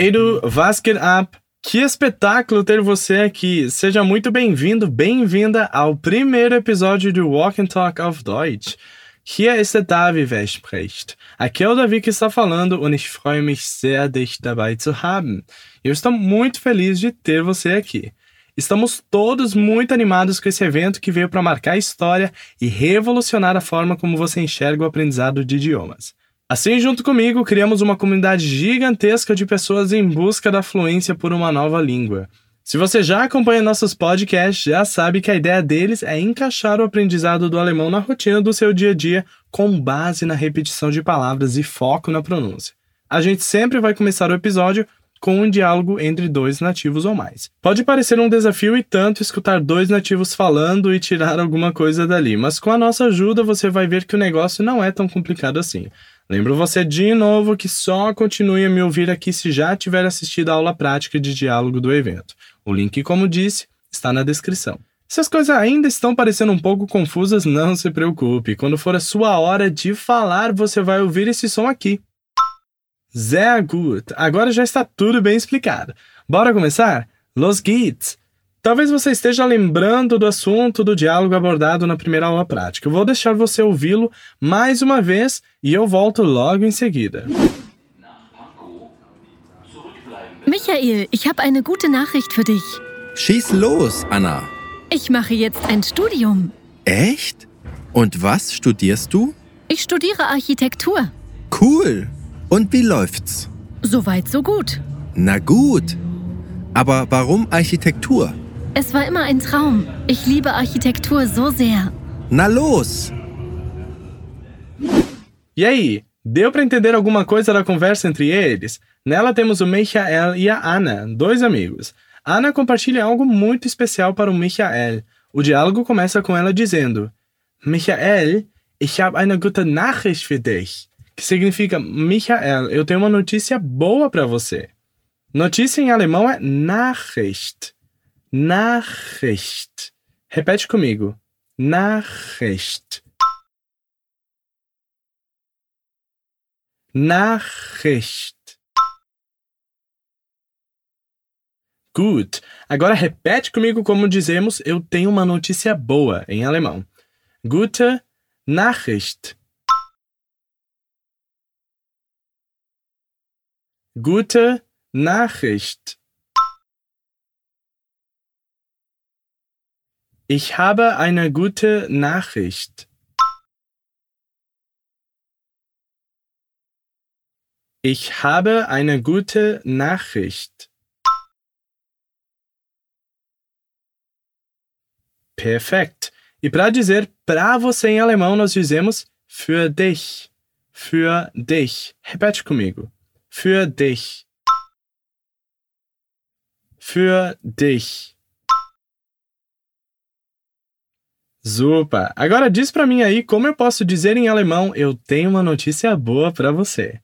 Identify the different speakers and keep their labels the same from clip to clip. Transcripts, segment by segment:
Speaker 1: Geht ab? Que espetáculo ter você aqui! Seja muito bem-vindo, bem-vinda ao primeiro episódio do Walk and Talk auf Deutsch. Hier ist der Davi, wer spricht. Aqui é o Davi que está falando und ich freue mich sehr, dich dabei zu haben. Eu estou muito feliz de ter você aqui. Estamos todos muito animados com esse evento que veio para marcar a história e revolucionar a forma como você enxerga o aprendizado de idiomas. Assim, junto comigo, criamos uma comunidade gigantesca de pessoas em busca da fluência por uma nova língua. Se você já acompanha nossos podcasts, já sabe que a ideia deles é encaixar o aprendizado do alemão na rotina do seu dia a dia, com base na repetição de palavras e foco na pronúncia. A gente sempre vai começar o episódio com um diálogo entre dois nativos ou mais. Pode parecer um desafio e tanto escutar dois nativos falando e tirar alguma coisa dali, mas com a nossa ajuda você vai ver que o negócio não é tão complicado assim. Lembro você de novo que só continue a me ouvir aqui se já tiver assistido a aula prática de diálogo do evento. O link, como disse, está na descrição. Se as coisas ainda estão parecendo um pouco confusas, não se preocupe. Quando for a sua hora de falar, você vai ouvir esse som aqui. Sehr gut. Agora já está tudo bem explicado. Bora começar? Los geht's! Talvez você esteja lembrando do assunto do diálogo abordado na primeira aula prática. Eu vou deixar você ouvi-lo mais uma vez e eu volto logo em seguida.
Speaker 2: Michael, ich habe eine gute Nachricht für dich.
Speaker 3: Schieß los, Anna.
Speaker 2: Ich mache jetzt ein Studium.
Speaker 3: Echt? Und was studierst du?
Speaker 2: Ich studiere Architektur.
Speaker 3: Cool. Und wie läuft's?
Speaker 2: Soweit, so gut.
Speaker 3: Na gut. Aber warum Architektur?
Speaker 2: Es war immer ein Traum. Ich liebe Architektur so sehr.
Speaker 3: Na los!
Speaker 1: E aí, deu para entender alguma coisa da conversa entre eles? Nela temos o Michael e a Anna, dois amigos. Anna compartilha algo muito especial para o Michael. O diálogo começa com ela dizendo: Michael, ich habe eine gute Nachricht für dich. Que significa: Michael, eu tenho uma notícia boa para você. Notícia em alemão é Nachricht. Nachricht. Repete comigo. Nachricht. Nachricht. Gut. Agora repete comigo como dizemos eu tenho uma notícia boa em alemão. Gute Nachricht. Gute Nachricht. Ich habe eine gute Nachricht. Ich habe eine gute Nachricht. Perfekt. E para dizer para você em alemão, nós dizemos für dich. Für dich. Repete comigo. Für dich. Für dich. Super! Agora diz para mim aí como eu posso dizer em alemão eu tenho uma notícia boa para você.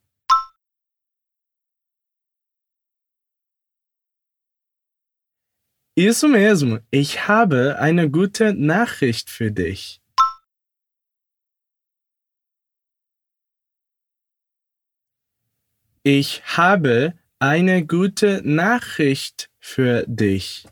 Speaker 1: Isso mesmo, ich habe eine gute Nachricht für dich. Ich habe eine gute Nachricht für dich.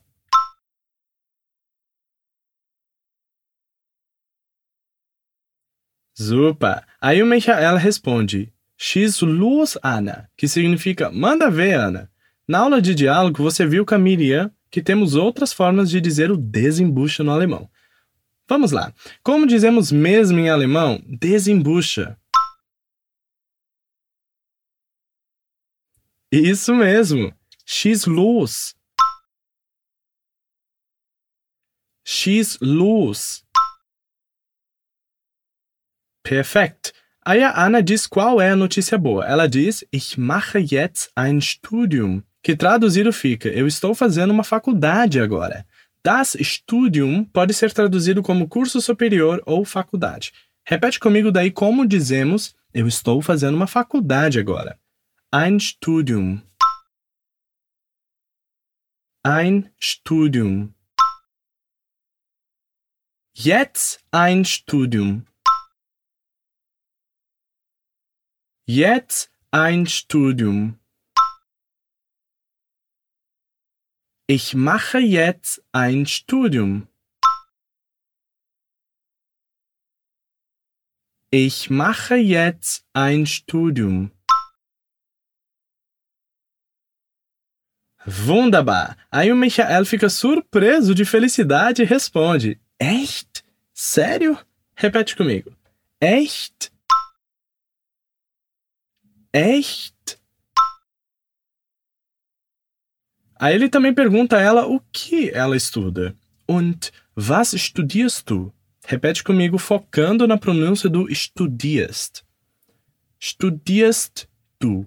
Speaker 1: Super! Aí o Michael responde: X luz, Ana, que significa manda ver, Ana. Na aula de diálogo, você viu com a Miriam que temos outras formas de dizer o desembucha no alemão. Vamos lá. Como dizemos mesmo em alemão, desembucha? Isso mesmo. X luz. X luz. Perfekt. Aí a Ana diz qual é a notícia boa. Ela diz: Ich mache jetzt ein Studium. Que traduzido fica: Eu estou fazendo uma faculdade agora. Das Studium pode ser traduzido como curso superior ou faculdade. Repete comigo daí como dizemos: Eu estou fazendo uma faculdade agora. Ein Studium. Ein Studium. Jetzt ein Studium. Jetzt ein Studium. Ich mache jetzt ein Studium. Ich mache jetzt ein Studium. Wunderbar! Aí o Michael fica surpreso de felicidade e responde: Echt? Sério? Repete comigo. Echt? Echt? Aí ele também pergunta a ela o que ela estuda. Und was studierst du? Repete comigo, focando na pronúncia do studierst. Studierst du?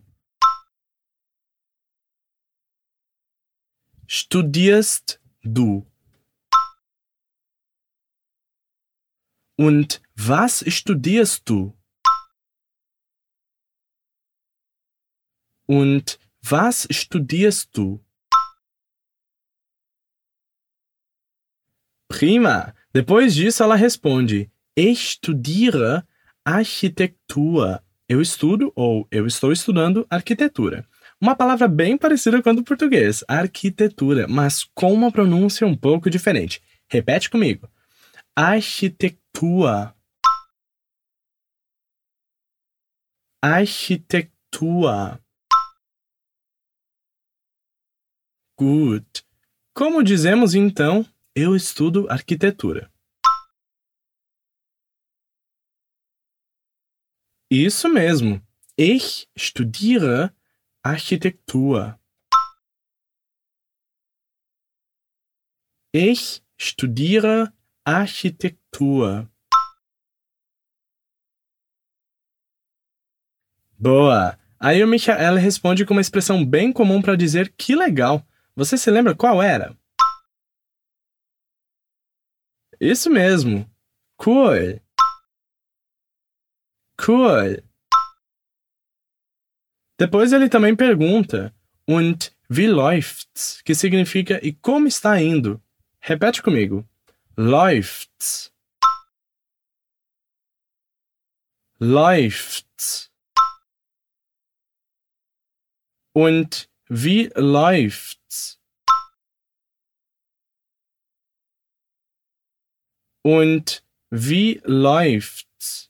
Speaker 1: Studierst du? Und was studierst du? Und was studierst du? Prima! Depois disso, ela responde: Estudiere arquitetura. Eu estudo ou eu estou estudando arquitetura. Uma palavra bem parecida com a do português, arquitetura, mas com uma pronúncia um pouco diferente. Repete comigo. Arquitetura. Arquitetura. Good. Como dizemos então, eu estudo arquitetura. Isso mesmo. Ich studiere Architektur. Ich studiere Architektur. Boa! Aí o Michael responde com uma expressão bem comum para dizer que legal. Você se lembra qual era? Isso mesmo. Cool. Cool. Depois ele também pergunta und wie läuft's, que significa e como está indo. Repete comigo. Läuft's. Läuft's. Und wie läuft's? Und wie läuft's?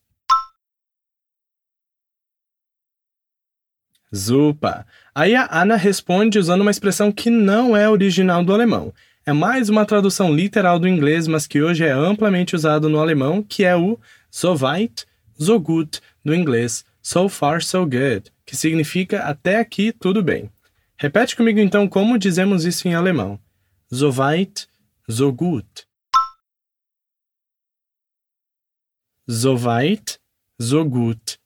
Speaker 1: Super! Aí a Ana responde usando uma expressão que não é original do alemão. É mais uma tradução literal do inglês, mas que hoje é amplamente usado no alemão, que é o so weit, so gut do inglês, so far so good, que significa até aqui tudo bem. Repete comigo então como dizemos isso em alemão. So weit, so gut. So weit, so gut.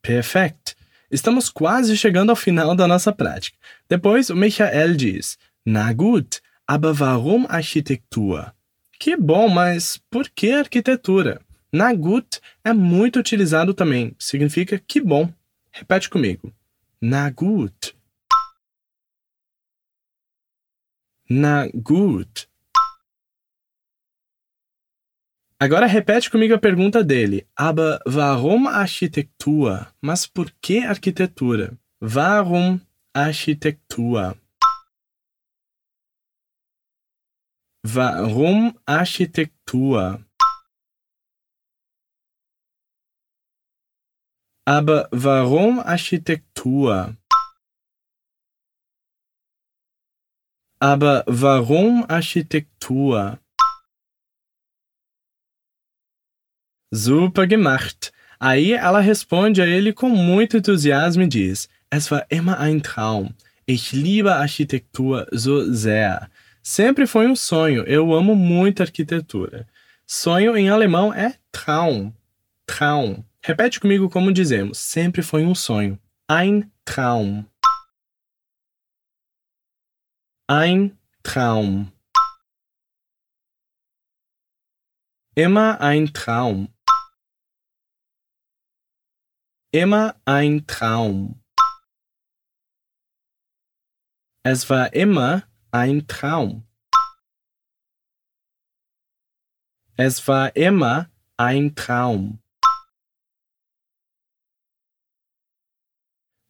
Speaker 1: Perfect! Estamos quase chegando ao final da nossa prática. Depois, o Michael diz: Na gut, aber warum Architektur? Que bom, mas por que arquitetura? Na gut é muito utilizado também. Significa que bom. Repete comigo. Na gut. Na gut. Agora repete comigo a pergunta dele. Aber warum Architektur? Mas por que arquitetura? Warum Architektur? Warum Architektur? Aber warum Architektur? Aber warum Architektur? Super gemacht! Aí ela responde a ele com muito entusiasmo e diz: Es war immer ein Traum. Ich liebe Architektur so sehr. Sempre foi um sonho. Eu amo muito arquitetura. Sonho em alemão é Traum. Traum. Repete comigo como dizemos. Sempre foi um sonho. Ein Traum. Ein Traum. Immer ein Traum. Immer ein Traum. Es war immer ein Traum. Es war immer ein Traum.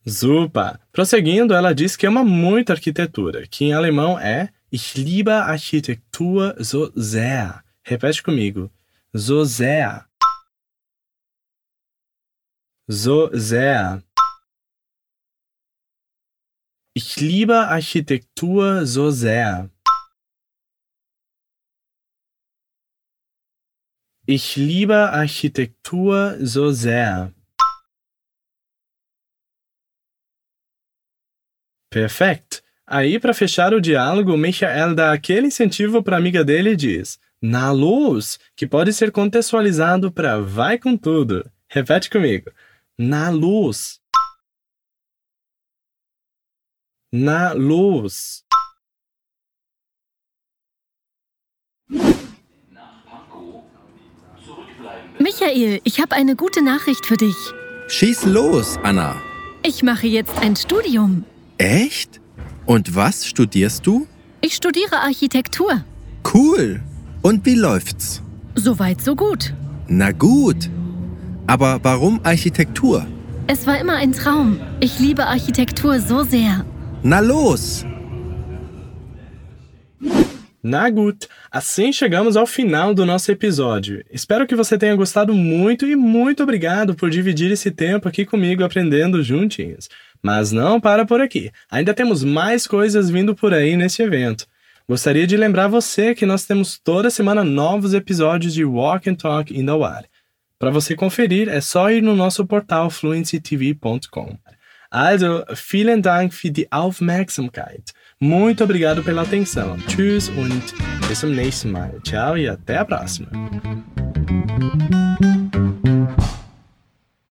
Speaker 1: Super! Prosseguindo, ela diz que ama muito arquitetura, que em alemão é Ich liebe Architektur so sehr. Repete comigo. So sehr. So sehr. Ich liebe Architektur so sehr. Ich liebe Architektur so sehr. Perfeito. Aí, para fechar o diálogo, Michael dá aquele incentivo para a amiga dele e diz: Na luz, que pode ser contextualizado para vai com tudo. Repete comigo. Na luz. Na luz.
Speaker 2: Michael, ich habe eine gute Nachricht für dich.
Speaker 3: Schieß los, Anna.
Speaker 2: Ich mache jetzt ein Studium.
Speaker 3: Echt? Und was studierst du?
Speaker 2: Ich studiere Architektur.
Speaker 3: Cool. Und wie läuft's?
Speaker 2: Soweit, so gut.
Speaker 3: Na gut. Aber warum Architektur?
Speaker 2: Es war immer ein Traum. Ich liebe Architektur so sehr.
Speaker 3: Na los!
Speaker 1: Na gut, assim chegamos ao final do nosso episódio. Espero que você tenha gostado muito e muito obrigado por dividir esse tempo aqui comigo aprendendo juntinhos. Mas não para por aqui. Ainda temos mais coisas vindo por aí nesse evento. Gostaria de lembrar você que nós temos toda semana novos episódios de Walk and Talk in the War. Para você conferir, é só ir no nosso portal fluencytv.com. Also, vielen Dank für die Aufmerksamkeit. Muito obrigado pela atenção. Tschüss und bis zum nächsten Mal. Tchau e até a próxima.